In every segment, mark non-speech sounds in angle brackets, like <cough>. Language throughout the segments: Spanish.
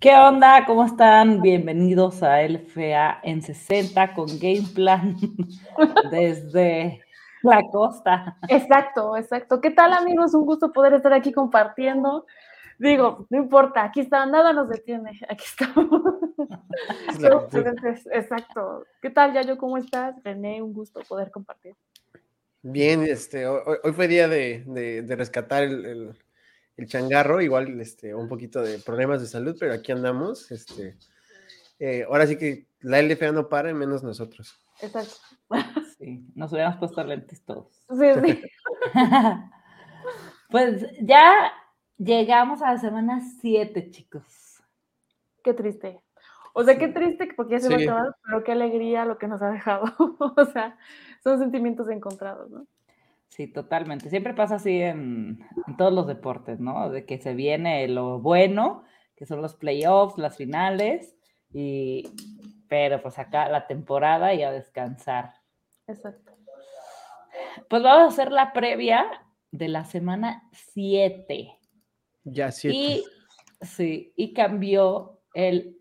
¿Qué onda? ¿Cómo están? Bienvenidos a LFA en 60 con Game Plan <laughs> desde la costa. Exacto, exacto. ¿Qué tal amigos? Un gusto poder estar aquí compartiendo. Digo, no importa, aquí está, nada nos detiene, aquí estamos. exacto. ¿Qué tal, Yayo? ¿Cómo estás? René, un gusto poder compartir. Bien, este, hoy, fue día de, rescatar el el changarro, igual este, un poquito de problemas de salud, pero aquí andamos. Este, eh, ahora sí que la LFA no para, menos nosotros. Exacto. Sí, nos hubiéramos puesto lentes todos. Sí, sí. <laughs> pues ya llegamos a la semana 7, chicos. Qué triste. O sea, qué triste porque ya se va a acabar, pero qué alegría lo que nos ha dejado. <laughs> o sea, son sentimientos encontrados, ¿no? Sí, totalmente. Siempre pasa así en, todos los deportes, ¿no? De que se viene lo bueno, que son los playoffs, las finales, y pero pues acá la temporada y a descansar. Exacto. Pues vamos a hacer la previa de la semana 7. Ya 7. Y sí, y cambió el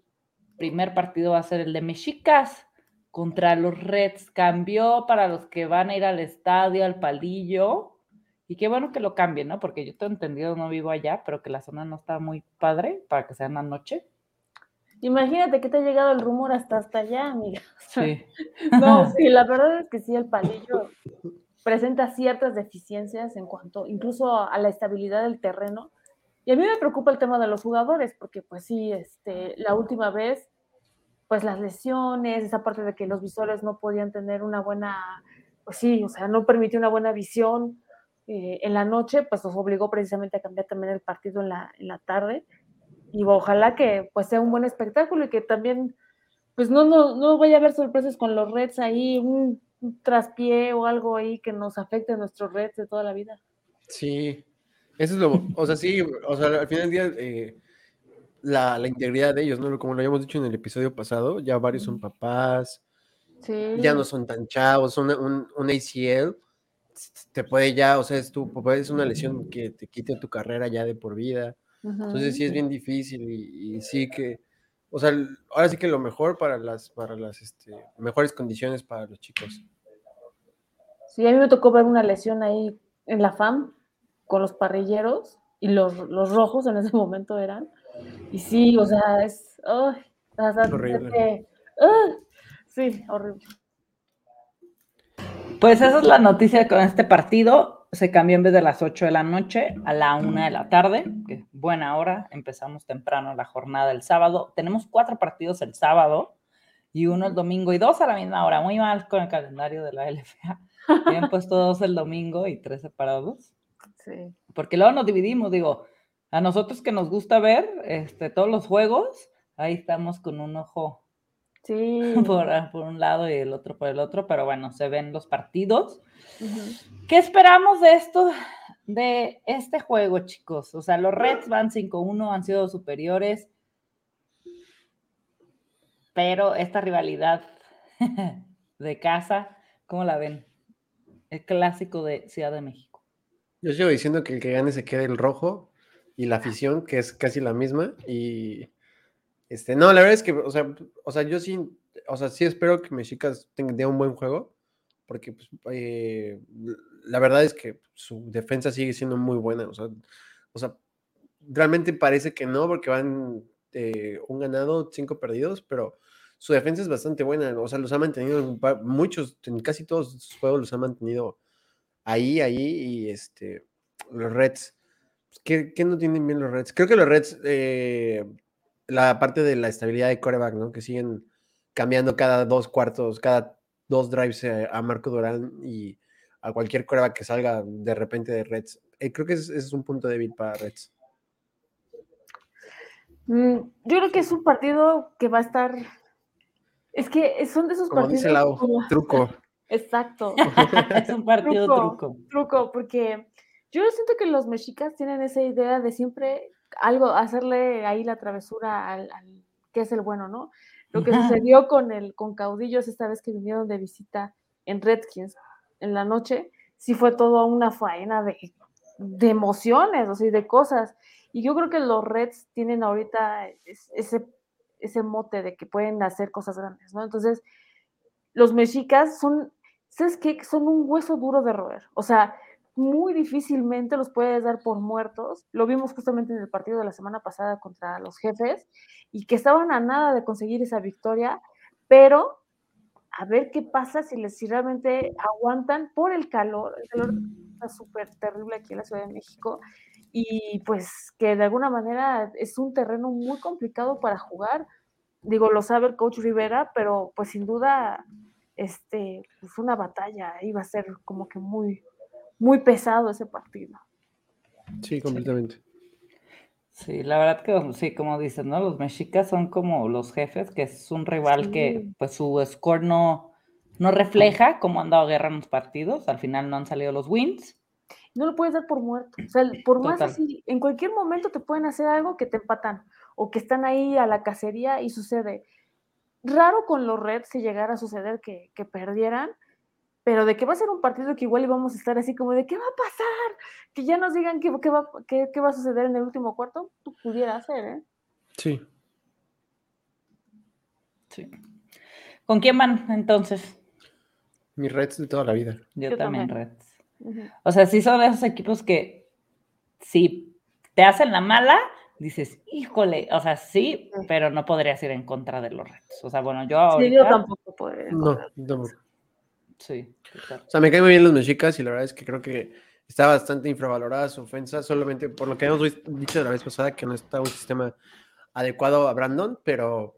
primer partido va a ser el de Mexicas contra los Reds. Cambió para los que van a ir al estadio, al palillo. Y qué bueno que lo cambien, ¿no? Porque yo tengo entendido, no vivo allá, pero que la zona no está muy padre para que sea en la noche. Imagínate que te ha llegado el rumor hasta hasta allá, amiga. Sí. no, <laughs> sí, la verdad es que sí, el palillo presenta ciertas deficiencias en cuanto incluso a la estabilidad del terreno. Y a mí me preocupa el tema de los jugadores, porque pues sí, este, la última vez pues las lesiones, esa parte de que los visores no podían tener una buena, pues sí, o sea, no permitió una buena visión eh, en la noche, pues nos obligó precisamente a cambiar también el partido en la, en la tarde. Y ojalá que pues sea un buen espectáculo y que también, pues no, no, no vaya a haber sorpresas con los Reds ahí, un, traspié o algo ahí que nos afecte a nuestros Reds de toda la vida. Sí, eso es lo, o sea, sí, o sea, al final del día... Eh, la, integridad de ellos, ¿no? Como lo habíamos dicho en el episodio pasado, ya varios son papás, ya no son tan chavos, un, un, ACL te puede ya, o sea, es, tu, es una lesión que te quite tu carrera ya de por vida. Entonces sí es bien difícil y, sí que, o sea, ahora sí que lo mejor para las, para las este, mejores condiciones para los chicos. Sí, a mí me tocó ver una lesión ahí en la FAM con los parrilleros y los, los rojos en ese momento eran. Y sí, o sea, es. horrible. sí, horrible. Pues esa es la noticia con este partido. Se cambió en vez de las 8 de la noche a la 1 de la tarde, que buena hora. Empezamos temprano la jornada del sábado. Tenemos cuatro partidos el sábado y uno el domingo y dos a la misma hora. Muy mal con el calendario de la LFA. Habían puesto dos el domingo y tres separados. Sí. Porque luego nos dividimos, digo, a nosotros que nos gusta ver este, todos los juegos, ahí estamos con un ojo sí. <laughs> por, ah, por, un lado y el otro por el otro, pero bueno, se ven los partidos. ¿Qué esperamos de esto, de este juego, chicos? O sea, los Reds van 5-1, han sido superiores, pero esta rivalidad <laughs> de casa, ¿cómo la ven? El clásico de Ciudad de México. Yo sigo diciendo que el que gane se quede el rojo, y la afición, que es casi la misma. Y este, no, la verdad es que, o sea, o sea yo sí, o sea, sí espero que Mexicas tenga un buen juego, porque pues, eh, la verdad es que su defensa sigue siendo muy buena. O sea, o sea realmente parece que no, porque van eh, un ganado, cinco perdidos, pero su defensa es bastante buena. O sea, los ha mantenido en muchos, en casi todos sus juegos los ha mantenido ahí, ahí, y este, los Reds ¿Qué, no tienen bien los Reds? Creo que los Reds, eh, la parte de la estabilidad de coreback, ¿no? Que siguen cambiando cada dos cuartos, cada dos drives eh, a Marco Durán y a cualquier coreback que salga de repente de Reds. Eh, creo que ese, es un punto débil para Reds. Mm, yo creo que es un partido que va a estar. Es que son de esos Como partidos. Dice Lau, <laughs> truco. Exacto. <laughs> es un partido truco. Truco, porque yo siento que los mexicas tienen esa idea de siempre algo, hacerle ahí la travesura al, que es el bueno, ¿no? Lo que sucedió con el, con Caudillos esta vez que vinieron de visita en Redskins en la noche, sí fue todo una faena de, de emociones, o sea, de cosas. Y yo creo que los Reds tienen ahorita ese, ese mote de que pueden hacer cosas grandes, ¿no? Entonces, los mexicas son, ¿sabes qué? Son un hueso duro de roer. O sea, muy difícilmente los puedes dar por muertos. Lo vimos justamente en el partido de la semana pasada contra los jefes y que estaban a nada de conseguir esa victoria, pero a ver qué pasa si, les, si realmente aguantan por el calor. El calor está súper terrible aquí en la Ciudad de México y pues que de alguna manera es un terreno muy complicado para jugar. Digo, lo sabe el coach Rivera, pero pues sin duda este, pues una batalla, iba a ser como que muy, muy pesado ese partido. Sí, completamente. Sí, la verdad que sí, como dices, ¿no? Los mexicas son como los jefes, que es un rival que pues su score no, no refleja cómo han dado guerra en los partidos, al final no han salido los wins. No lo puedes dar por muerto, o sea, por más así, en cualquier momento te pueden hacer algo que te empatan o que están ahí a la cacería y sucede. Raro con los Reds si llegara a suceder que, que perdieran, pero de que va a ser un partido que igual íbamos a estar así como de qué va a pasar, que ya nos digan qué, qué, va, qué, qué va a suceder en el último cuarto, tú pudiera ser, ¿eh? Sí. Sí. ¿Con quién van entonces? Mis Reds de toda la vida. Yo, también, Reds. O sea, sí son esos equipos que si te hacen la mala, dices, híjole, o sea, sí, pero no podrías ir en contra de los Reds. O sea, bueno, yo ahorita... Sí, yo tampoco podría. No, tampoco. Sí. O sea, me caen muy bien los mexicas y la verdad es que creo que está bastante infravalorada su ofensa, solamente por lo que hemos dicho la vez pasada, que no está un sistema adecuado a Brandon, pero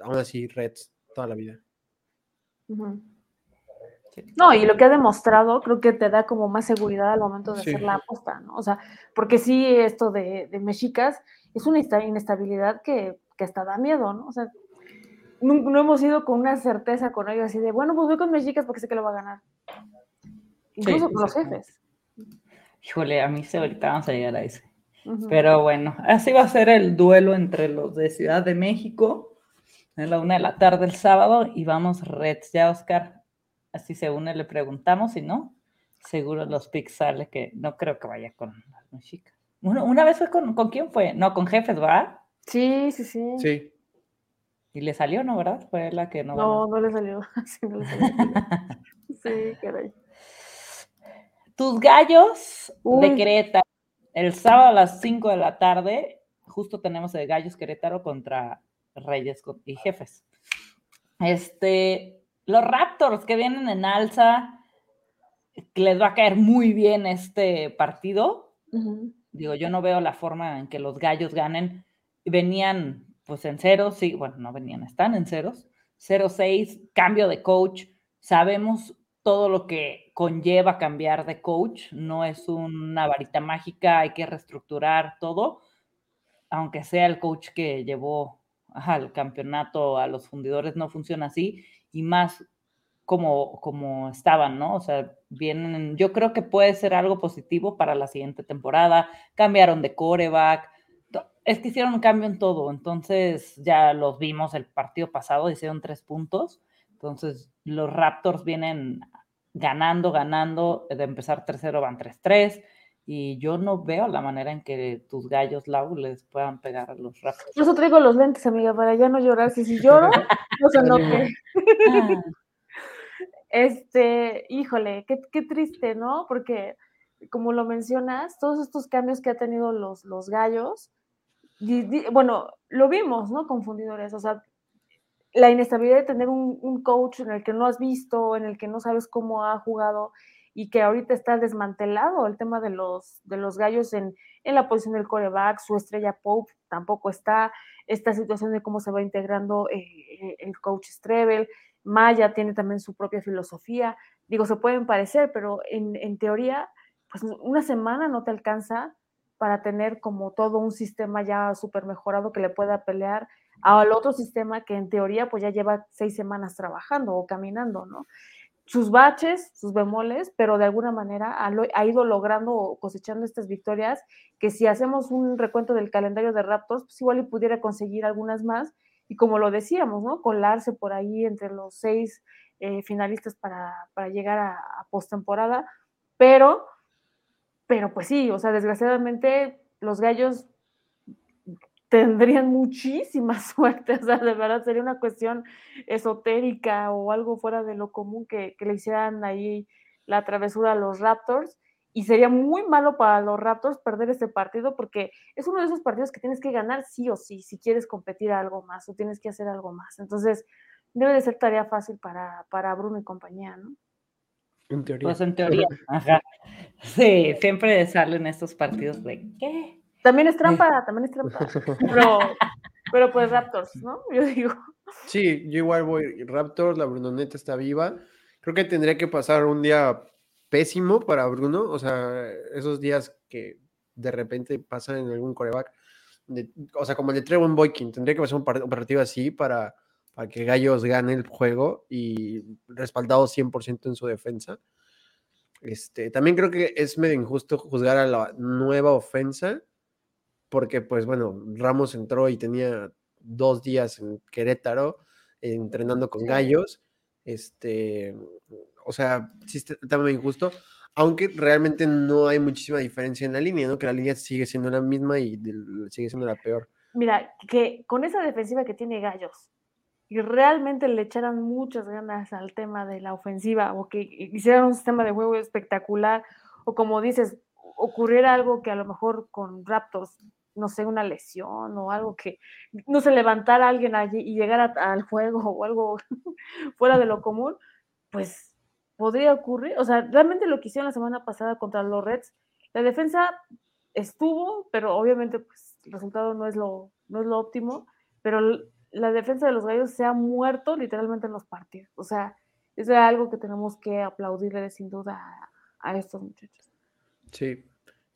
aún así Reds toda la vida. No, y lo que ha demostrado creo que te da como más seguridad al momento de hacer la apuesta, ¿no? O sea, porque sí, esto de, de mexicas es una inestabilidad que, que hasta da miedo, ¿no? O sea, no, hemos ido con una certeza con ellos así de, bueno, pues voy con Mexicas porque sé que lo va a ganar. Incluso con los jefes. Híjole, a mí se ahorita vamos a llegar a ese. Pero bueno, así va a ser el duelo entre los de Ciudad de México en la una de la tarde el sábado y vamos Reds. Ya, Oscar, así se une, le preguntamos, y no, seguro los picks sale que no creo que vaya con las mexicas. una vez fue con, ¿con quién fue? No, con jefes, ¿va? Sí, sí, sí. Sí. Y le salió, ¿no? ¿Verdad? Fue la que no. No, no le salió. <laughs> sí, no le salió. sí, caray. Tus gallos de Querétaro. El sábado a las 5 de la tarde, justo tenemos el Gallos Querétaro contra Reyes y Jefes. Este, los Raptors que vienen en alza, les va a caer muy bien este partido. Digo, yo no veo la forma en que los gallos ganen. Venían pues en ceros, sí, bueno, no venían, están en ceros. 0-6, cambio de coach. Sabemos todo lo que conlleva cambiar de coach. No es una varita mágica, hay que reestructurar todo. Aunque sea el coach que llevó al campeonato a los fundidores, no funciona así. Y más como, como estaban, ¿no? O sea, vienen, yo creo que puede ser algo positivo para la siguiente temporada. Cambiaron de coreback es que hicieron un cambio en todo, entonces ya los vimos el partido pasado, hicieron tres puntos, entonces los Raptors vienen ganando, ganando, de empezar tercero van 3-3, y yo no veo la manera en que tus gallos, Lau, les puedan pegar a los Raptors. Yo traigo los lentes, amiga, para ya no llorar, si, si lloro, <laughs> no se note. <laughs> este, híjole, qué, qué triste, ¿no? Porque, como lo mencionas, todos estos cambios que ha tenido los, los gallos, bueno, lo vimos, ¿no? Confundidores, o sea, la inestabilidad de tener un, coach en el que no has visto, en el que no sabes cómo ha jugado y que ahorita está desmantelado el tema de los, de los gallos en, en la posición del coreback, su estrella Pope tampoco está, esta situación de cómo se va integrando eh, el coach Strebel, Maya tiene también su propia filosofía, digo, se pueden parecer, pero en, en teoría, pues una semana no te alcanza para tener como todo un sistema ya súper mejorado que le pueda pelear al otro sistema que en teoría pues ya lleva seis semanas trabajando o caminando, ¿no? Sus baches, sus bemoles, pero de alguna manera ha, ido logrando o cosechando estas victorias que si hacemos un recuento del calendario de Raptors, pues igual y pudiera conseguir algunas más y como lo decíamos, ¿no? Colarse por ahí entre los seis eh, finalistas para, llegar a, a postemporada, pero pero pues sí, o sea, desgraciadamente los gallos tendrían muchísima <laughs> suerte, o sea, de verdad sería una cuestión esotérica o algo fuera de lo común que, le hicieran ahí la travesura a los Raptors y sería muy malo para los Raptors perder este partido porque es uno de esos partidos que tienes que ganar sí o sí, si quieres competir algo más o tienes que hacer algo más. Entonces, debe de ser tarea fácil para, para Bruno y compañía, ¿no? En teoría. Pues en teoría, ajá. Sí, siempre salen estos partidos de ¿qué? También es trampa, también es trampa. <laughs> Pero, pero pues Raptors, ¿no? Yo digo. Sí, yo igual voy Raptors, la Brunoneta está viva. Creo que tendría que pasar un día pésimo para Bruno, o sea, esos días que de repente pasan en algún coreback, o sea, como el de Trevon Boykin, tendría que pasar un, partido así para, para, que Gallos gane el juego y respaldado 100% en su defensa. Este, también creo que es medio injusto juzgar a la nueva ofensa, porque pues bueno, Ramos entró y tenía dos días en Querétaro entrenando con Gallos. Este, o sea, sí está, muy injusto, aunque realmente no hay muchísima diferencia en la línea, ¿no? Que la línea sigue siendo la misma y sigue siendo la peor. Mira, que con esa defensiva que tiene Gallos, y realmente le echaran muchas ganas al tema de la ofensiva, o que hicieran un sistema de juego espectacular, o como dices, ocurriera algo que a lo mejor con Raptors no sé, una lesión o algo que no se levantara alguien allí y llegara al juego <laughs> o algo <laughs> fuera de lo común, pues podría ocurrir. O sea, realmente lo que hicieron la semana pasada contra los Reds, la defensa estuvo, pero obviamente pues, el resultado no es lo, no es lo óptimo, pero la defensa de los gallos se ha muerto literalmente en los partidos. O sea, eso es algo que tenemos que aplaudirle sin duda a, estos muchachos. Sí.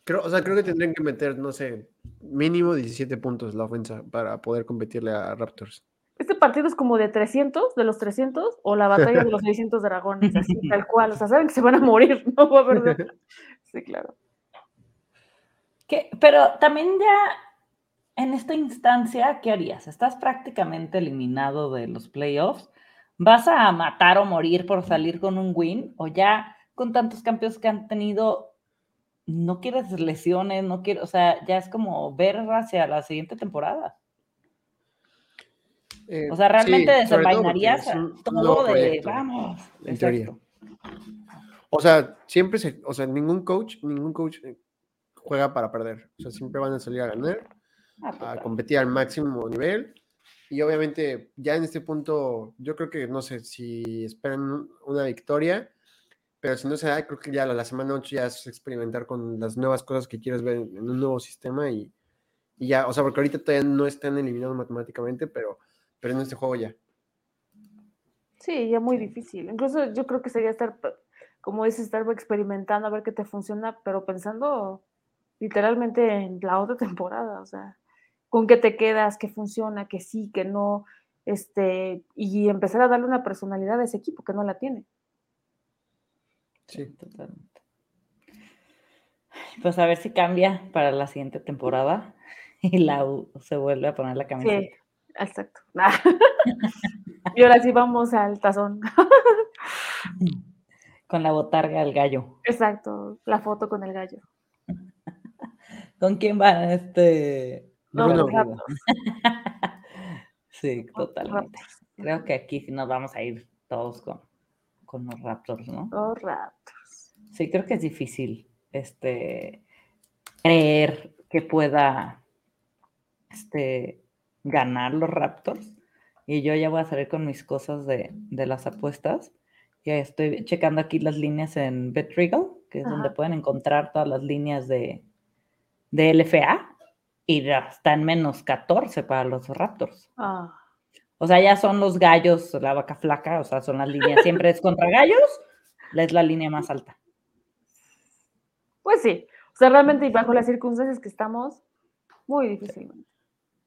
Creo, o sea, creo que tendrían que meter, no sé, mínimo 17 puntos la ofensa para poder competirle a Raptors este partido es como de 300, de los 300, o la batalla de los <laughs> 600 dragones, así, tal cual. O sea, saben que se van a morir, <laughs> no va a perder. Sí, claro. Pero también ya en esta instancia, ¿qué harías? Estás prácticamente eliminado de los playoffs. ¿Vas a matar o morir por salir con un win? ¿O ya con tantos campeones que han tenido, no quieres lesiones, no quieres, o sea, ya es como ver hacia la siguiente temporada? Eh, o sea, realmente desenvainarías todo, de vamos. En teoría. O sea, siempre se, o sea, ningún coach, ningún coach eh, juega para perder. O sea, siempre van a salir a ganar, ah, a competir al máximo nivel. Y obviamente, ya en este punto, yo creo que no sé si esperan una victoria, pero si no se da, creo que ya la, semana 8 ya es experimentar con las nuevas cosas que quieres ver en un nuevo sistema y, y ya, o sea, porque ahorita todavía no están eliminados matemáticamente, pero pero en este juego ya. Sí, ya muy difícil. Incluso yo creo que sería estar, como dices, estar experimentando a ver qué te funciona, pero pensando literalmente en la otra temporada, o sea, con qué te quedas, qué funciona, qué sí, qué no, este, y empezar a darle una personalidad a ese equipo que no la tiene. Sí, totalmente. Pues a ver si cambia para la siguiente temporada y la U se vuelve a poner la camiseta. Exacto. <laughs> y ahora sí vamos al tazón. <laughs> con la botarga del gallo. Exacto, la foto con el gallo. <laughs> ¿Con quién va este? No, <laughs> sí, totalmente. Creo que aquí nos vamos a ir todos con, con los Raptors, ¿no? Los Raptors. Sí, creo que es difícil este creer que pueda este ganar los Raptors. Y yo ya voy a salir con mis cosas de, las apuestas. Ya estoy checando aquí las líneas en BetRegal, que es donde pueden encontrar todas las líneas de, de LFA. Y ya está en menos 14 para los Raptors. Ah. O sea, ya son los gallos, la vaca flaca, o sea, son las líneas, siempre es contra gallos, es la línea más alta. Pues sí, o sea, realmente bajo las circunstancias que estamos, muy difícilmente.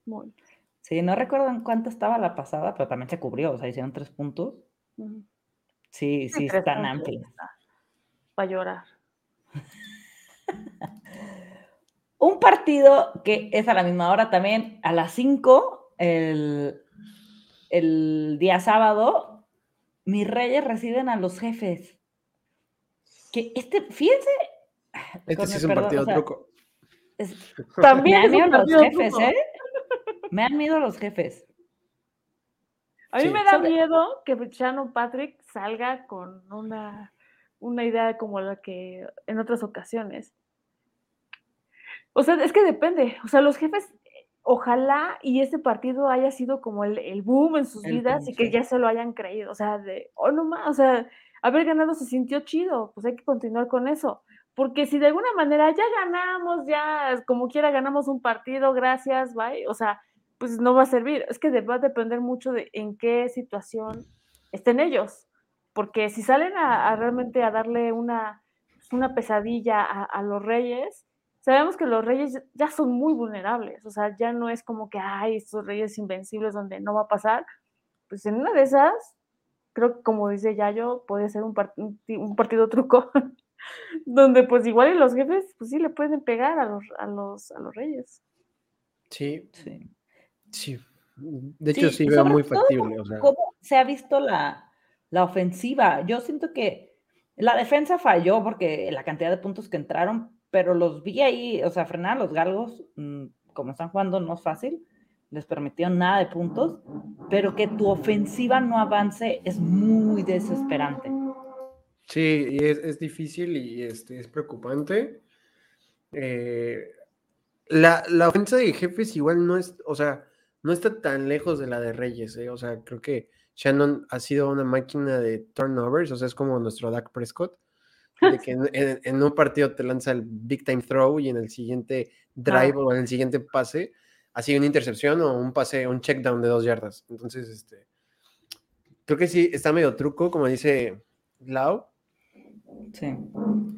Muy. Sí, no recuerdo en cuánto estaba la pasada, pero también se cubrió, o sea, hicieron tres puntos. Sí, sí, están amplios. Para llorar. <laughs> Un partido que es a la misma hora también, a las 5, el, el día sábado, mis reyes reciben a los jefes. Que este, fíjense. Este sí es un partido truco. <laughs> También me han miedo los jefes, ¿eh? Me han miedo los jefes. A mí me da miedo que Shannon Patrick salga con una, una idea como la que en otras ocasiones. O sea, es que depende. O sea, los jefes, ojalá y ese partido haya sido como el, boom en sus vidas y que ya se lo hayan creído. O sea, de, oh, no más, o sea, haber ganado se sintió chido, pues hay que continuar con eso. Porque si de alguna manera ya ganamos, ya como quiera ganamos un partido, gracias, bye, o sea, pues no va a servir. Es que va a depender mucho de en qué situación estén ellos. Porque si salen a, realmente a darle una, una pesadilla a, los reyes, sabemos que los reyes ya son muy vulnerables. O sea, ya no es como que hay estos reyes invencibles donde no va a pasar. Pues en una de esas, creo que como dice Yayo, puede ser un, un partido truco. <laughs> donde pues igual y los jefes, pues sí le pueden pegar a los, a los, a los reyes. Sí, sí. Sí, de hecho sí, veo muy factible. ¿Cómo se ha visto la, la, ofensiva? Yo siento que la defensa falló porque la cantidad de puntos que entraron, pero los vi ahí, o sea, frenar a los galgos, mm, como están jugando, no es fácil, les permitió nada de puntos, pero que tu ofensiva no avance es muy desesperante. Sí, es, es difícil y este, es preocupante. Eh, la, la ofensa de jefes igual no es, o sea, no está tan lejos de la de Reyes, ¿eh? O sea, creo que Shannon ha sido una máquina de turnovers, o sea, es como nuestro Dak Prescott, de <laughs> que en, un partido te lanza el big time throw y en el siguiente drive o en el siguiente pase ha sido una intercepción o un pase, un check down de dos yardas. Entonces, este, creo que sí, está medio truco, como dice Lau. Sí.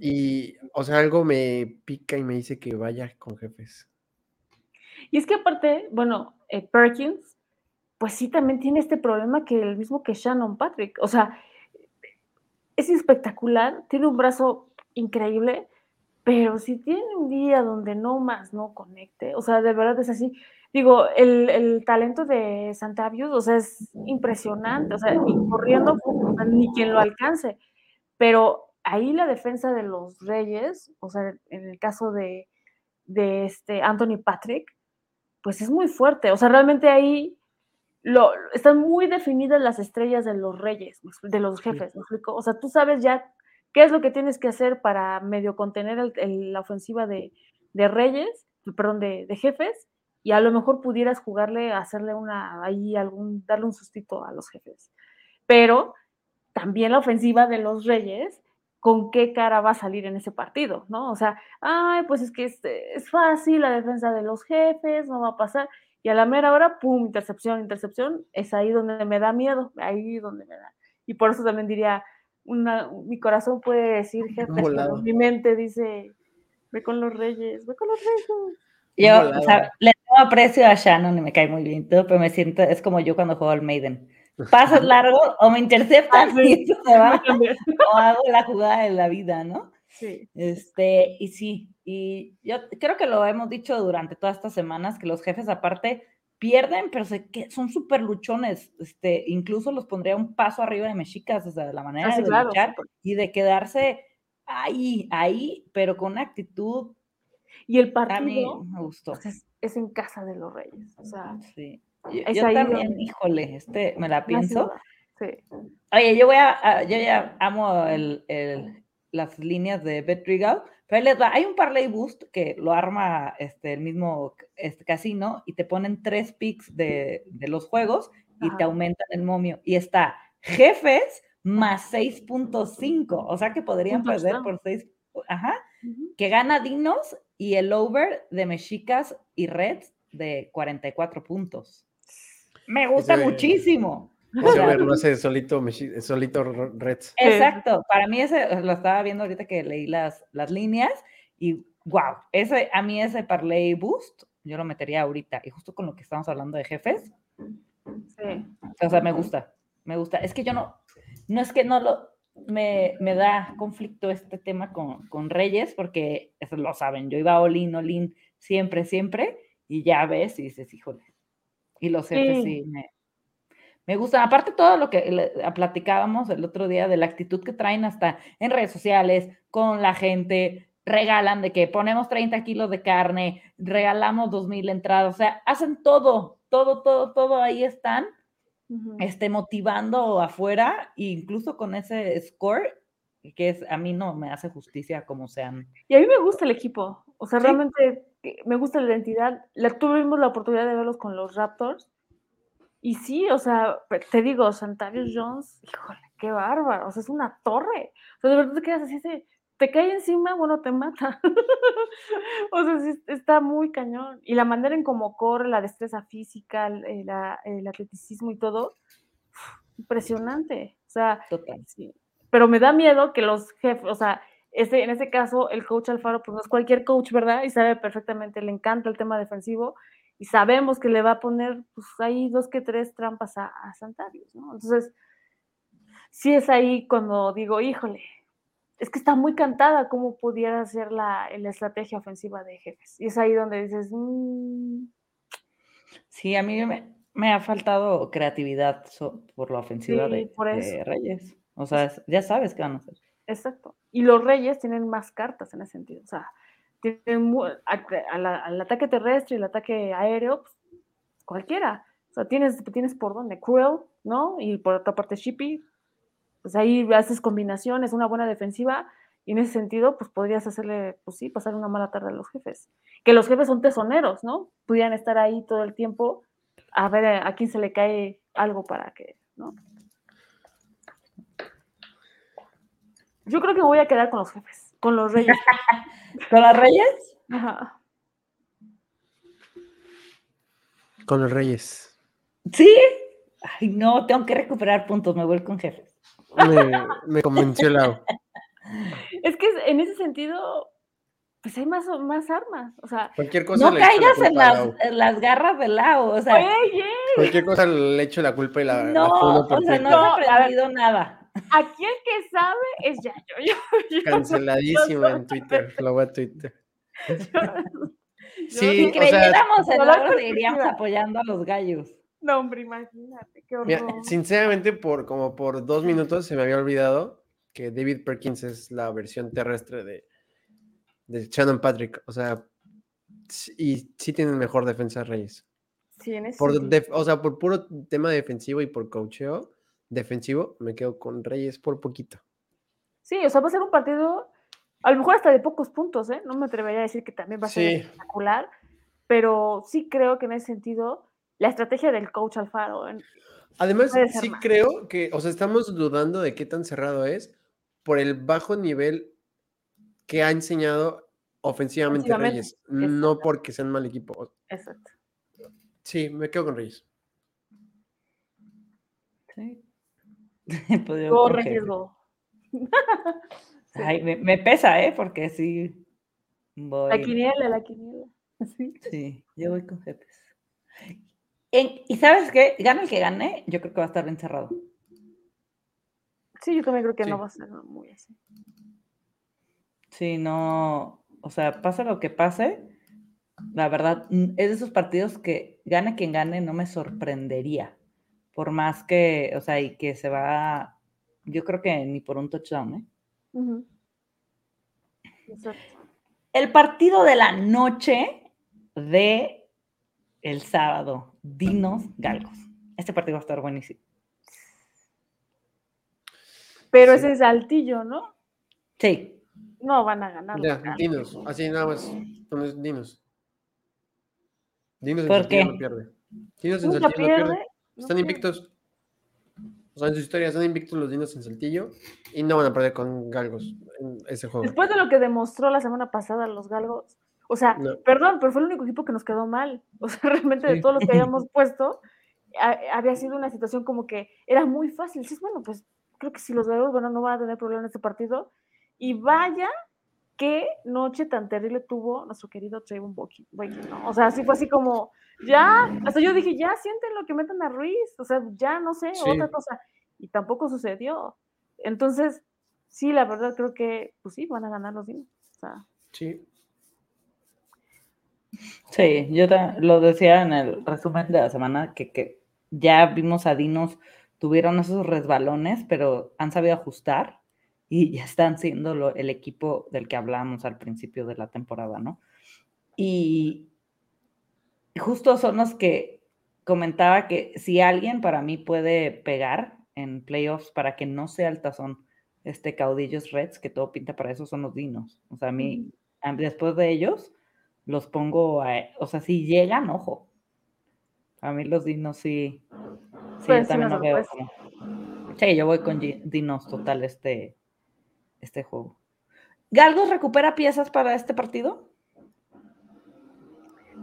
Y, o sea, algo me pica y me dice que vaya con jefes. Y es que aparte, bueno, eh, Perkins, pues sí también tiene este problema que el mismo que Shannon Patrick. O sea, es espectacular, tiene un brazo increíble, pero si tiene un día donde no más no conecte, o sea, de verdad es así. Digo, el, talento de Santavius, o sea, es impresionante, o sea, y corriendo, ni quien lo alcance. Pero ahí la defensa de los Reyes, o sea, en el caso de, de este Anthony Patrick, pues es muy fuerte. O sea, realmente ahí lo, están muy definidas las estrellas de los reyes, de los jefes, ¿me explico? O sea, tú sabes ya qué es lo que tienes que hacer para medio contener la ofensiva de, reyes, perdón, de, jefes, y a lo mejor pudieras jugarle, hacerle una, ahí algún, darle un sustito a los jefes. Pero también la ofensiva de los reyes con qué cara va a salir en ese partido, ¿no? O sea, ay, pues es que es, es, fácil la defensa de los jefes, no va a pasar. Y a la mera hora, pum, intercepción, intercepción, es ahí donde me da miedo, ahí donde me da. Y por eso también diría, una, mi corazón puede decir <laughs> pero mi mente dice, ve con los reyes, ve con los reyes. Yo, o sea, le tengo aprecio a Shannon y me cae muy bien, todo, pero me siento, es como yo cuando juego al Maiden <laughs> pasas largo o me interceptan ah, y se va, <laughs> o hago la jugada de la vida, ¿no? Sí. Este, y sí, y yo creo que lo hemos dicho durante todas estas semanas, que los jefes aparte pierden, pero se, que son súper luchones, este, incluso los pondría un paso arriba de Mexicas, o sea, la manera ah, de luchar y de quedarse ahí, ahí, pero con una actitud. Y el partido me gustó. es, es, en casa de los reyes, o sea, sí. Yo, también, híjole, este, me la pienso. Oye, yo voy a, yo ya amo el, el, las líneas de Betrigal, pero hay un parlay boost que lo arma este, el mismo este, casino y te ponen tres picks de, de los juegos y te aumentan el momio. Y está jefes más 6.5, o sea que podrían perder por 6, ajá, que gana Dinos y el over de Mexicas y Reds de 44 puntos. Me gusta muchísimo. <laughs> verlo hace solito, solito Reds. Exacto, para mí ese, lo estaba viendo ahorita que leí las, las líneas y wow, ese, a mí ese parlay boost, yo lo metería ahorita y justo con lo que estamos hablando de jefes. Sí. O sea, me gusta, me gusta. Es que yo no, no es que no lo, me, me da conflicto este tema con, con Reyes porque eso lo saben, yo iba a Olin, Olin, siempre, siempre y ya ves y dices, híjole, y los jefes sí, me, me gustan. Aparte todo lo que platicábamos el otro día de la actitud que traen hasta en redes sociales, con la gente, regalan de que ponemos 30 kilos de carne, regalamos 2.000 entradas, o sea, hacen todo, todo, todo, todo ahí están, este, motivando afuera, incluso con ese score, que es, a mí no me hace justicia como sean. Y a mí me gusta el equipo, o sea, realmente me gusta la identidad. La, tuvimos la oportunidad de verlos con los Raptors. Y sí, o sea, te digo, Santavius Jones, híjole, qué bárbaro, o sea, es una torre. O sea, de verdad te quedas así, te cae encima, bueno, te mata. <laughs> o sea, sí, está muy cañón. Y la manera en cómo corre, la destreza física, el, el atleticismo y todo, impresionante. O sea, Total. Sí. Pero me da miedo que los jefes, o sea, este, en este caso, el coach Alfaro, pues no es cualquier coach, ¿verdad? Y sabe perfectamente, le encanta el tema defensivo y sabemos que le va a poner, pues ahí dos que tres trampas a, a Santarius, ¿no? Entonces, sí es ahí cuando digo, híjole, es que está muy cantada cómo pudiera ser la, la estrategia ofensiva de jefes. Y es ahí donde dices, mm". sí, a mí me, ha faltado creatividad por la ofensiva de, de Reyes. O sea, ya sabes qué van a hacer. Exacto. Y los reyes tienen más cartas en ese sentido. O sea, tienen al, ataque terrestre y el ataque aéreo, pues, cualquiera. O sea, tienes, tienes por dónde, Cruel, ¿no? Y por otra parte, Shippy. Pues ahí haces combinaciones, una buena defensiva. Y en ese sentido, pues podrías hacerle, pues sí, pasar una mala tarde a los jefes. Que los jefes son tesoneros, ¿no? Pudieran estar ahí todo el tiempo a ver a quién se le cae algo para que, ¿no? Yo creo que voy a quedar con los jefes, con los reyes. <laughs> ¿Con los reyes? Ajá. Con los reyes. ¿Sí? Ay, no, tengo que recuperar puntos, me voy con jefes. Me, convenció el lado. <laughs> Es que en ese sentido, pues hay más, más armas. O sea, cualquier cosa no caigas en las, en las, garras del lado. O sea, cualquier cosa le echo la culpa y la. No, o sea, no he aprendido nada. Aquí el que sabe es ya yo. <laughs> Canceladísimo en Twitter, lo voy a Twitter. <laughs> sí, si creyéramos en oro, seguiríamos apoyando a los gallos. No, hombre, imagínate, qué horror. sinceramente, por como por dos minutos se me había olvidado que David Perkins es la versión terrestre de, de Shannon Patrick. O sea, y sí tienen mejor defensa Reyes. Sí, en por o sea, por puro tema defensivo y por coacheo, defensivo, me quedo con Reyes por poquito. Sí, o sea, va a ser un partido, a lo mejor hasta de pocos puntos, ¿eh? No me atrevería a decir que también va a ser espectacular, pero sí creo que en ese sentido, la estrategia del coach Alfaro. Además, sí creo que, o sea, estamos dudando de qué tan cerrado es por el bajo nivel que ha enseñado ofensivamente, Reyes, no porque sean mal equipo. Exacto. Sí, me quedo con Reyes. Sí. <laughs> Corre, <laughs> Ay, me, pesa, ¿eh? Porque sí. Voy... La quiniela, la quiniela. <laughs> Sí, yo voy con jefes. y sabes qué, gana el que gane, yo creo que va a estar bien cerrado. Sí, yo también creo que no va a ser muy así. Sí, no, o sea, pasa lo que pase, la verdad, es de esos partidos que gane quien gane, no me sorprendería por más que, o sea, y que se va, yo creo que ni por un touchdown, ¿eh? El partido de la noche de el sábado, Dinos Galgos. Este partido va a estar buenísimo. Pero ese es Saltillo, ¿no? Sí. No van a ganar. Ya, Dinos, así nada más. Dinos. Dinos en ¿Por qué? no pierde. Dinos en Saltillo no pierde. Están invictos. O sea, en su historia están invictos los dinos en Saltillo y no van a perder con Galgos en ese juego. Después de lo que demostró la semana pasada los Galgos, o sea, perdón, pero fue el único equipo que nos quedó mal. O sea, <laughs> realmente de todos los que habíamos <laughs> puesto, había sido una situación como que era muy fácil. Sí, bueno, pues creo que si los Galgos, bueno, no van a tener problema en este partido. Y vaya qué noche tan terrible tuvo nuestro querido Trayvon Boki, ¿no? O sea, sí fue así como, ya, hasta yo dije, ya sienten lo que metan a Ruiz, o sea, ya no sé, otra cosa. Y tampoco sucedió. Entonces, sí, la verdad creo que, pues sí, van a ganar los Dinos. O sea. Sí. Sí, yo lo decía en el resumen de la semana, que, que ya vimos a Dinos, tuvieron esos resbalones, pero han sabido ajustar y ya están siendo el equipo del que hablábamos al principio de la temporada, ¿no? Y justo son los que comentaba que si alguien para mí puede pegar en playoffs para que no sea el tazón este caudillos Reds, que todo pinta para eso, son los dinos. O sea, a mí, después de ellos, los pongo, a, o sea, si llegan, ojo. A mí los dinos sí, sí, pues también no veo como. Sí, yo voy con dinos total este, este juego. ¿Galgos recupera piezas para este partido?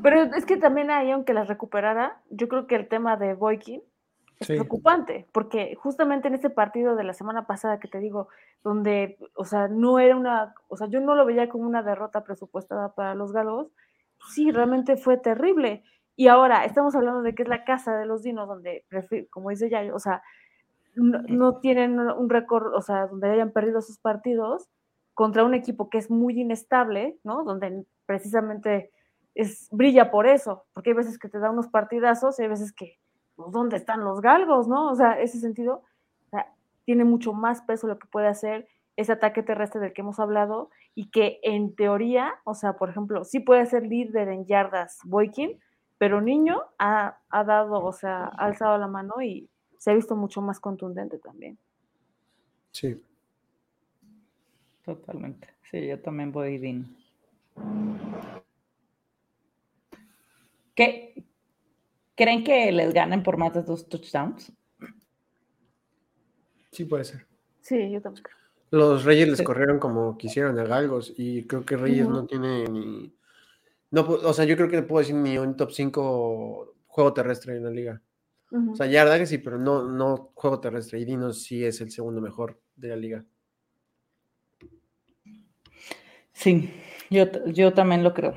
Pero es que también ahí, aunque las recuperara, yo creo que el tema de Boykin es preocupante, porque justamente en ese partido de la semana pasada que te digo, donde, o sea, no era una, o sea, yo no lo veía como una derrota presupuestada para los galos, sí, realmente fue terrible. Y ahora estamos hablando de que es la casa de los dinos, donde, como dice ya, o sea, no, tienen un récord, o sea, donde hayan perdido sus partidos contra un equipo que es muy inestable, ¿no? Donde precisamente es, brilla por eso, porque hay veces que te da unos partidazos y hay veces que pues, ¿dónde están los galgos, no? O sea, ese sentido tiene mucho más peso lo que puede hacer ese ataque terrestre del que hemos hablado y que en teoría, o sea, por ejemplo, sí puede ser líder en yardas Boykin, pero Niño ha, dado, o sea, ha alzado la mano y se ha visto mucho más contundente también. Sí. Totalmente. Sí, yo también voy bien. ¿Qué, ¿Creen que les ganen por más de dos touchdowns? Sí, puede ser. Sí, yo también creo. Los Reyes les corrieron como quisieron a Galgos y creo que Reyes no tiene ni... No, o sea, yo creo que le puedo decir ni un top 5 juego terrestre en la liga. O sea, ya que sí, pero no, no juego terrestre. Y Dinos sí es el segundo mejor de la liga. Sí, yo, yo también lo creo.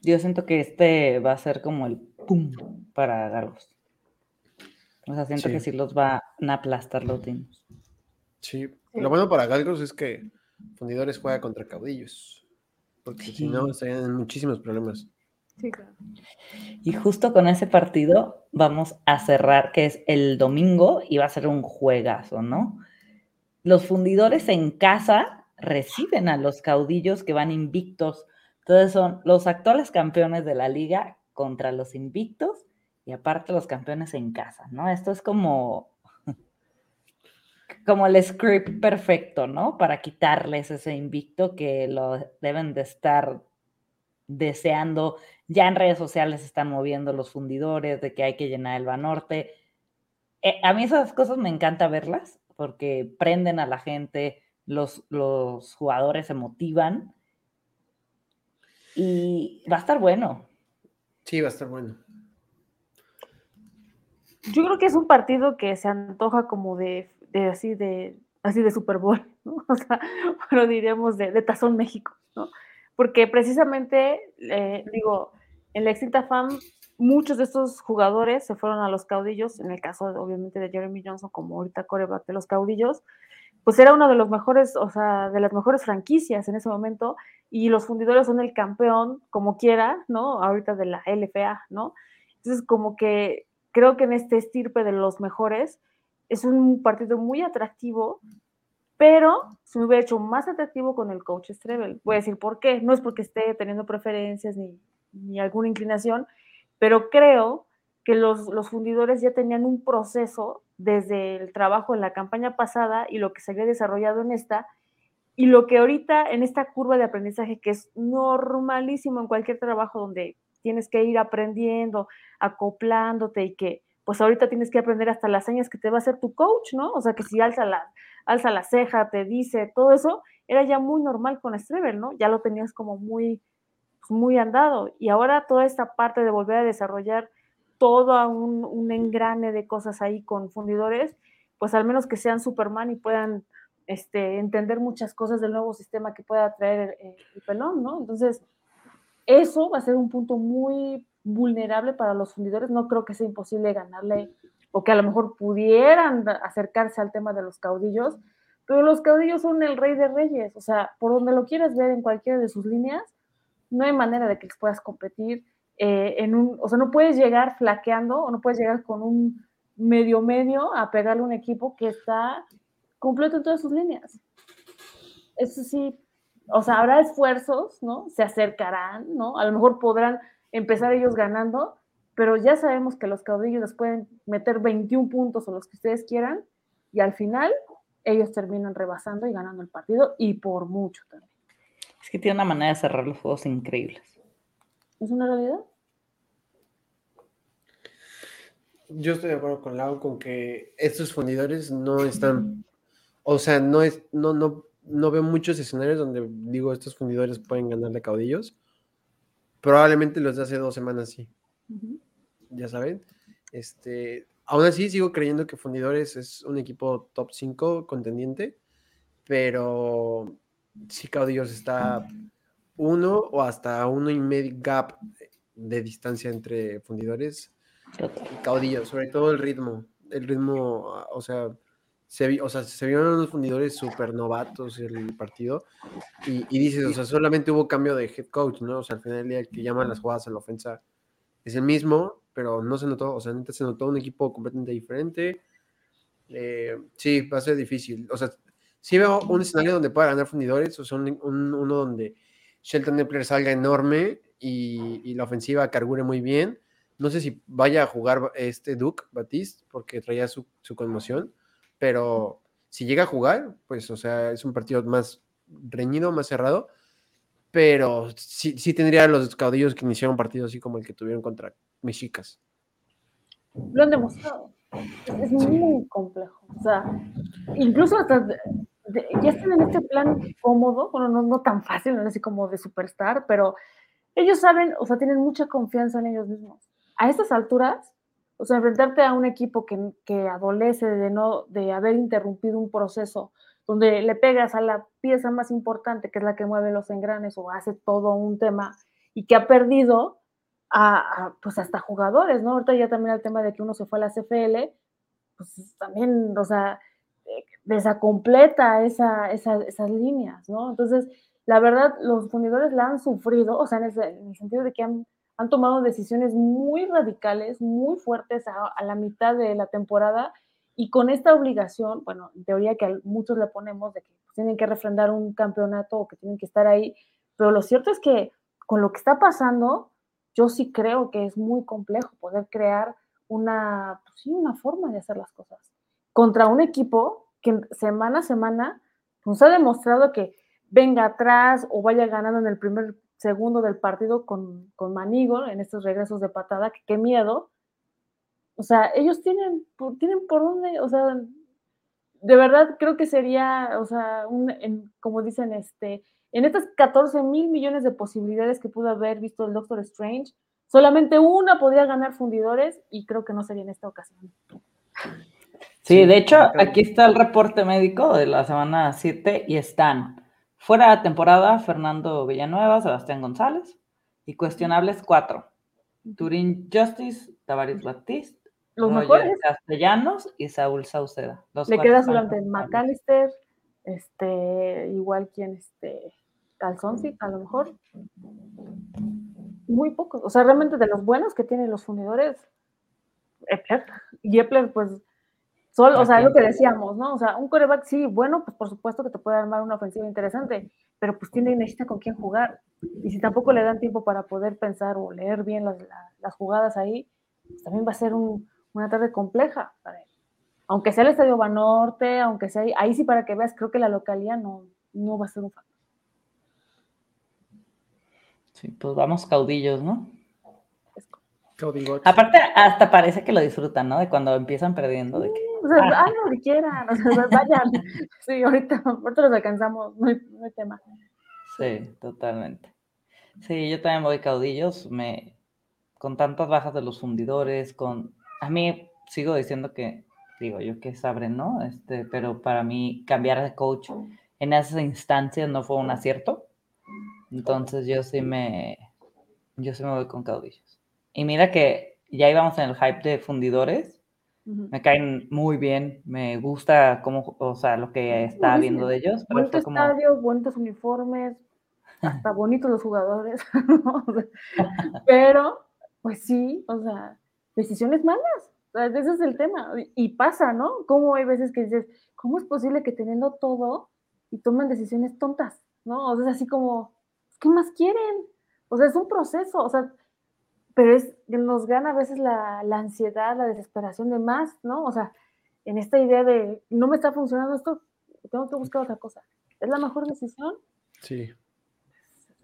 Yo siento que este va a ser como el pum para Galgos. O sea, siento que sí los van a aplastar los dinos. Sí, lo bueno para Galgos es que Fundidores juega contra caudillos. Porque si no, estarían en muchísimos problemas. Y justo con ese partido vamos a cerrar, que es el domingo, y va a ser un juegazo, ¿no? Los fundidores en casa reciben a los caudillos que van invictos. Entonces son los actuales campeones de la liga contra los invictos y aparte los campeones en casa, ¿no? Esto es como, <laughs> como el script perfecto, ¿no? Para quitarles ese invicto que lo deben de estar deseando. Ya en redes sociales están moviendo los fundidores de que hay que llenar el Banorte. Eh, a mí esas cosas me encanta verlas porque prenden a la gente, los, los jugadores se motivan y va a estar bueno. Sí, va a estar bueno. Yo creo que es un partido que se antoja como de, así de así de Super Bowl, ¿no? <laughs> O sea, lo diríamos de, Tazón México, ¿no? Porque precisamente, eh, digo, en la extinta FAM, muchos de estos jugadores se fueron a los caudillos, en el caso obviamente de Jeremy Johnson, como ahorita coreback de los caudillos, pues era uno de los mejores, o sea, de las mejores franquicias en ese momento, y los fundidores son el campeón, como quiera, ¿no? Ahorita de la LFA, ¿no? Entonces, como que creo que en este estirpe de los mejores es un partido muy atractivo, pero se me hubiera hecho más atractivo con el coach Strebel. Voy a decir por qué. No es porque esté teniendo preferencias ni, ni alguna inclinación, pero creo que los, los fundidores ya tenían un proceso desde el trabajo en la campaña pasada y lo que se había desarrollado en esta, y lo que ahorita en esta curva de aprendizaje, que es normalísimo en cualquier trabajo donde tienes que ir aprendiendo, acoplándote y que pues ahorita tienes que aprender hasta las señas que te va a hacer tu coach, ¿no? O sea, que si alza la, alza la ceja, te dice, todo eso, era ya muy normal con Strebel, ¿no? Ya lo tenías como muy, muy andado. Y ahora toda esta parte de volver a desarrollar todo un, engrane de cosas ahí con fundidores, pues al menos que sean Superman y puedan este, entender muchas cosas del nuevo sistema que pueda traer el, pelón, ¿no? Entonces, eso va a ser un punto muy vulnerable para los fundidores. No creo que sea imposible ganarle o que a lo mejor pudieran acercarse al tema de los caudillos, pero los caudillos son el rey de reyes, o sea, por donde lo quieras ver en cualquiera de sus líneas, no hay manera de que les puedas competir eh, en un, o sea, no puedes llegar flaqueando o no puedes llegar con un medio medio a pegarle un equipo que está completo en todas sus líneas. eso sí, o sea, habrá esfuerzos, ¿no? Se acercarán, ¿no? A lo mejor podrán empezar ellos ganando, pero ya sabemos que los caudillos les pueden meter 21 puntos o los que ustedes quieran, y al final ellos terminan rebasando y ganando el partido, y por mucho también. Es que tiene una manera de cerrar los juegos increíbles. ¿Es una realidad? Yo estoy de acuerdo con Lau con que estos fundidores no están, o sea, no es, no, no, no veo muchos escenarios donde digo estos fundidores pueden ganarle caudillos. Probablemente los de hace dos semanas sí. Ya saben. Este, aún así sigo creyendo que Fundidores es un equipo top 5 contendiente, pero si Caudillos está uno o hasta uno y medio gap de distancia entre Fundidores y Caudillos, sobre todo el ritmo. El ritmo, o sea, se, o sea, se vieron unos fundidores súper novatos el partido y, y, dices, o sea, solamente hubo cambio de head coach, ¿no? O sea, al final del día el que llama las jugadas a la ofensa es el mismo, pero no se notó, o sea, se notó un equipo completamente diferente. Eh, sí, va a ser difícil. O sea, sí veo un escenario donde pueda ganar fundidores, o sea, un, uno donde Shelton Epler salga enorme y, y, la ofensiva cargure muy bien. No sé si vaya a jugar este Duke Batiste porque traía su, su conmoción pero si llega a jugar, pues, o sea, es un partido más reñido, más cerrado, pero sí, sí tendría los caudillos que iniciaron un partido así como el que tuvieron contra Mexicas. Lo han demostrado. Es muy complejo. O sea, incluso hasta ya están en este plan cómodo, bueno, no, no tan fácil, no es así como de superstar, pero ellos saben, o sea, tienen mucha confianza en ellos mismos. A estas alturas, o sea, enfrentarte a un equipo que, que, adolece de, no, de haber interrumpido un proceso donde le pegas a la pieza más importante, que es la que mueve los engranes o hace todo un tema, y que ha perdido a, pues hasta jugadores, ¿no? Ahorita ya también el tema de que uno se fue a la CFL, pues también, o sea, eh, desacompleta esa, esa, esas líneas, ¿no? Entonces, la verdad, los fundidores la han sufrido, o sea, en, ese, el sentido de que han han tomado decisiones muy radicales, muy fuertes a, la mitad de la temporada y con esta obligación, bueno, en teoría que a muchos le ponemos de que pues, tienen que refrendar un campeonato o que tienen que estar ahí, pero lo cierto es que con lo que está pasando, yo sí creo que es muy complejo poder crear una, pues una forma de hacer las cosas contra un equipo que semana a semana nos ha demostrado que venga atrás o vaya ganando en el primer segundo del partido con, con Manigo en estos regresos de patada, que qué miedo. O sea, ellos tienen, tienen por dónde, o sea, de verdad creo que sería, o sea, un, en, como dicen, este, en estas 14 mil millones de posibilidades que pudo haber visto el Doctor Strange, solamente una podría ganar fundidores y creo que no sería en esta ocasión. Sí, de hecho, aquí está el reporte médico de la semana 7 y están Fuera de temporada, Fernando Villanueva, Sebastián González. Y cuestionables cuatro. Turín Justice, Tavares Baptiste, los mejores. Castellanos y Saúl Sauceda. Le queda solamente McAllister, este, igual quien este, Calzonzi, a lo mejor. Muy pocos. O sea, realmente de los buenos que tienen los fundidores, Epler. Y Epler, pues, Solo, o sea, es lo que decíamos, ¿no? O sea, un coreback, sí, bueno, pues por supuesto que te puede armar una ofensiva interesante, pero pues tiene necesita con quién jugar. Y si tampoco le dan tiempo para poder pensar o leer bien las, las jugadas ahí, pues también va a ser un, una tarde compleja para él. Aunque sea el Estadio Banorte, aunque sea ahí, sí para que veas, creo que la localidad no, no va a ser un factor. Sí, pues vamos caudillos, ¿no? Aparte, hasta parece que lo disfrutan, ¿no? De cuando empiezan perdiendo. De que, o sea, ah. lo que quieran, o sea, vayan. Sí, ahorita, ahorita los alcanzamos, no hay, no hay, tema. Sí, totalmente. Sí, yo también voy caudillos, me, con tantas bajas de los fundidores, con, a mí sigo diciendo que, digo yo que sabré, ¿no? Este, pero para mí cambiar de coach en esas instancias no fue un acierto. Entonces yo sí me, yo sí me voy con caudillos. Y mira que ya íbamos en el hype de fundidores. Me caen muy bien, me gusta cómo, o sea, lo que está viendo de ellos. Pero Bonito estadio, bonitos uniformes, hasta <laughs> bonitos los jugadores. <laughs> pero, pues sí, o sea, decisiones malas. ese es el tema. Y pasa, ¿no? Como hay veces que dices, ¿cómo es posible que teniendo todo y toman decisiones tontas, ¿no? O sea, es así como, ¿qué más quieren? O sea, es un proceso, o sea, pero es, nos gana a veces la, la ansiedad, la desesperación de más, ¿no? O sea, en esta idea de, no me está funcionando esto, tengo que buscar otra cosa. ¿Es la mejor decisión? Sí.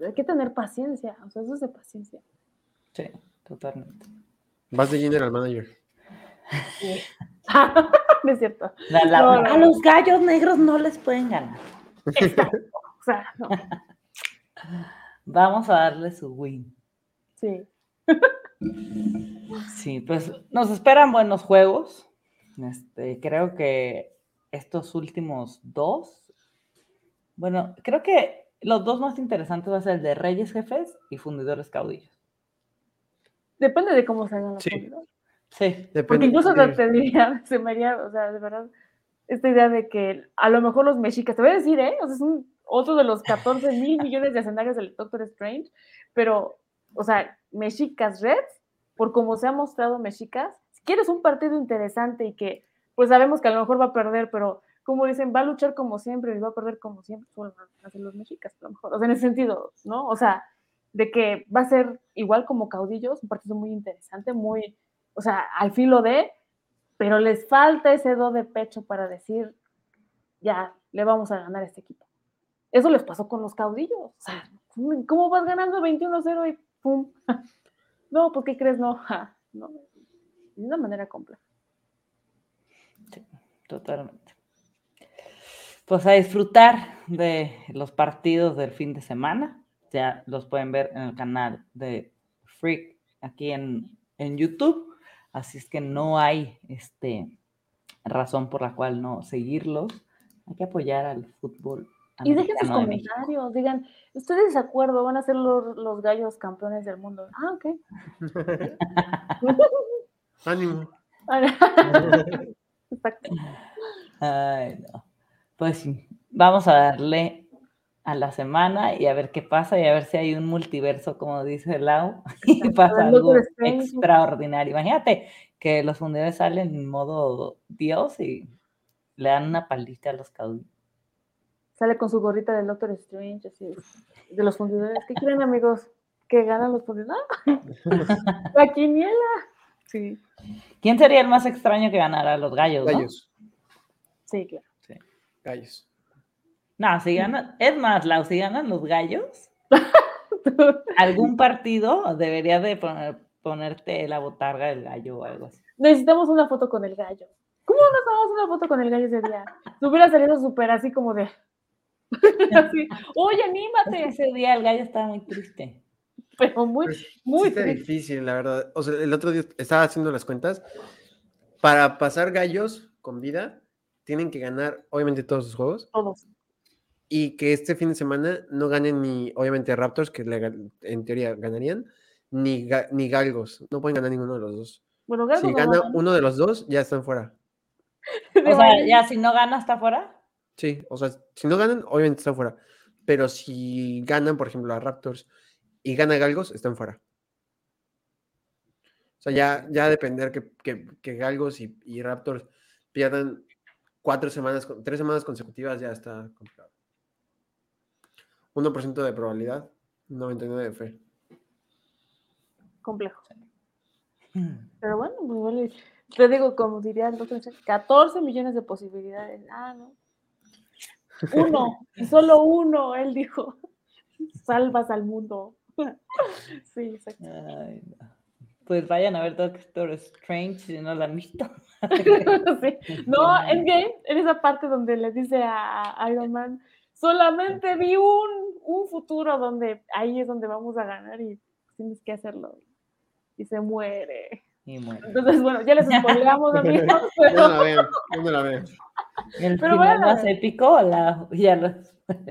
Hay que tener paciencia, o sea, eso es de paciencia. Sí, totalmente. Vas de general manager. Sí. <laughs> no es cierto. La- la- No, a los gallos negros no les pueden ganar. <laughs> O sea, no. Vamos a darle su win. Sí. Sí, pues nos esperan buenos juegos. Este, creo que estos últimos dos, bueno, creo que los dos más interesantes va a ser el de Reyes Jefes y Fundidores Caudillos. Depende de cómo salgan los Sí. fundidores. Sí, Porque Depende. incluso de- te diría, <laughs> se me haría, o sea, de verdad, esta idea de que a lo mejor los mexicas, te voy a decir, ¿eh? O sea, es un, otro de los 14 mil millones de escenarios del Doctor Strange, pero, o sea, mexicas Reds, por como se ha mostrado mexicas, si quieres un partido interesante y que, pues sabemos que a lo mejor va a perder, pero como dicen, va a luchar como siempre y va a perder como siempre, a ser los mexicas, a lo mejor, o sea, en ese sentido, ¿no? O sea, de que va a ser igual como caudillos, un partido muy interesante, muy, o sea, al filo de, pero les falta ese do de pecho para decir, ya, le vamos a ganar a este equipo. Eso les pasó con los caudillos. O sea, ¿cómo vas ganando 21-0 y pum? <laughs> No, ¿por qué crees? No, <laughs> no. De una manera compleja. totalmente. Pues a disfrutar de los partidos del fin de semana. Ya los pueden ver en el canal de Freak aquí en, en YouTube. Así es que no hay este, razón por la cual no seguirlos. Hay que apoyar al fútbol. Y dejen sus México. comentarios, digan, ¿ustedes de acuerdo? ¿Van a ser los, los gallos campeones del mundo? Ah, ok. <laughs> Ánimo. <laughs> Exacto. Ay, no. Pues sí, vamos a darle a la semana y a ver qué pasa y a ver si hay un multiverso, como dice Lau, <laughs> y pasa algo extraordinario. Imagínate que los fundidores salen en modo Dios y le dan una palita a los caudillos. Sale con su gorrita del Doctor Strange, así, de los fundidores. ¿Qué quieren, amigos? Que ganan los fundidores. <laughs> La quiniela. Sí, ¿Quién sería el más extraño que ganara los gallos? no? Gallos. sí, claro. Gallos. No, si ganan, es más, Lau, si ganan los gallos, <laughs> algún partido debería de poner- ponerte la botarga del gallo o algo así. Necesitamos una foto con el gallo. ¿Cómo nos tomamos una foto con el gallo ese día? Te hubiera salido súper así como de. <laughs> así, Oye, anímate. Ese día el gallo estaba muy triste. Pero muy, Pues, muy sí está triste. difícil, la verdad. O sea, el otro día estaba haciendo las cuentas. Para pasar gallos con vida, tienen que ganar, obviamente, todos sus juegos. todos. Y que este fin de semana no ganen ni, obviamente, Raptors, que le en teoría ganarían, ni, ni Galgos. No pueden ganar ninguno de los dos. Bueno, Si no gana gana. uno de los dos, ya están fuera. <laughs> O sea, ya si no gana hasta afuera. Sí, o sea, si no ganan, obviamente están fuera. Pero si ganan, por ejemplo, a Raptors y gana Galgos, están fuera. O sea, ya, ya depender que, que, que Galgos y, y Raptors pierdan cuatro semanas, con- tres semanas consecutivas, ya está complicado. 1% de probabilidad, 99% de fe. Complejo. Pero bueno, pues y- te digo, como diría el doctor, 14 millones de posibilidades. Ah, no. Uno, y <laughs> solo uno, él dijo. Salvas al mundo. Sí, exacto. Ay, no. Pues vayan a ver Doctor Strange si no la han visto. <laughs> Sí. No, <laughs> Endgame, en esa parte donde le dice a, a Iron Man, solamente vi un, un futuro donde ahí es donde vamos a ganar y tienes que hacerlo. Y se muere. Y muere. Entonces, bueno, ya les spoileamos, <laughs> amigos, No pero la vean, no la vean. El Pero final bueno. más épico, la, ya lo-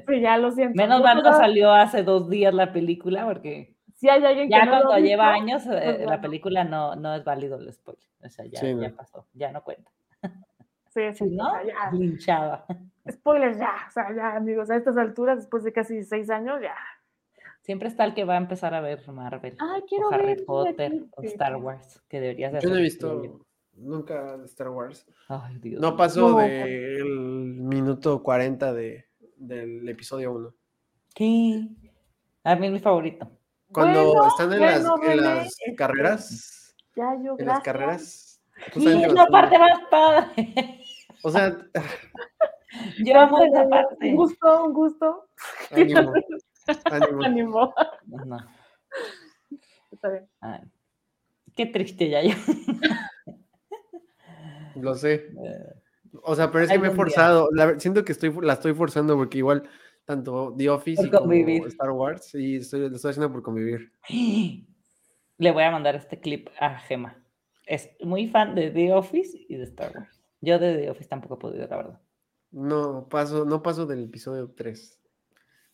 sí, ya lo siento. menos Yo mal no salió hace dos días la película, porque Si hay alguien que ya no lo ha cuando lleva visto, años, eh, pues la bueno. película no, no es válido el spoiler. O sea, ya, Sí, ya no. pasó, ya no cuenta. <laughs> Sí, sí, no, o sea, ya, linchaba. spoilers ya, o sea, ya, amigos, a estas alturas, después de casi seis años, ya. Siempre está el que va a empezar a ver Marvel, Ay, quiero o Harry ver. Potter, aquí. o Star. Wars, que deberías de Yo no he visto yo. nunca Star Wars. Ay, Dios. No pasó No. del minuto 40 de, del episodio 1. ¿Qué? A mí es mi favorito. Cuando están en las, este, carreras. Ya, yo, en las carreras. Sí, es la parte más padre. O sea. <laughs> yo amo esa parte. Un gusto, un gusto. <laughs> Ánimo. Ánimo. Ánimo. No. Está bien. Ay, qué triste ya yo. <laughs> Lo sé. O sea, pero es que me he forzado. la- siento que estoy, la estoy forzando porque igual tanto The Office como. Star Wars, y estoy, lo estoy haciendo por convivir. <gasps> Le voy a mandar este clip a Gema. Es muy fan de The Office y de Star Wars. Yo de The Office tampoco he podido, la verdad. No paso, no paso del episodio 3.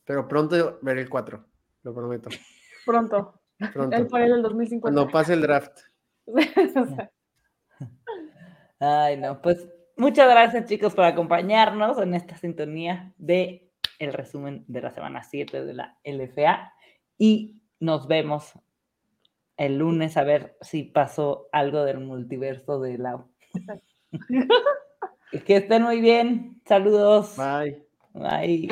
Pero pronto veré el 4, lo prometo. <laughs> Pronto. Pronto. por ahí del 2050. Cuando pase el draft. <laughs> <laughs> Ay, no, pues muchas gracias chicos por acompañarnos en esta sintonía de el resumen de la semana 7 de la LFA y nos vemos el lunes a ver si pasó algo del multiverso de Lau. <laughs> que estén muy bien. Saludos. Bye. Bye.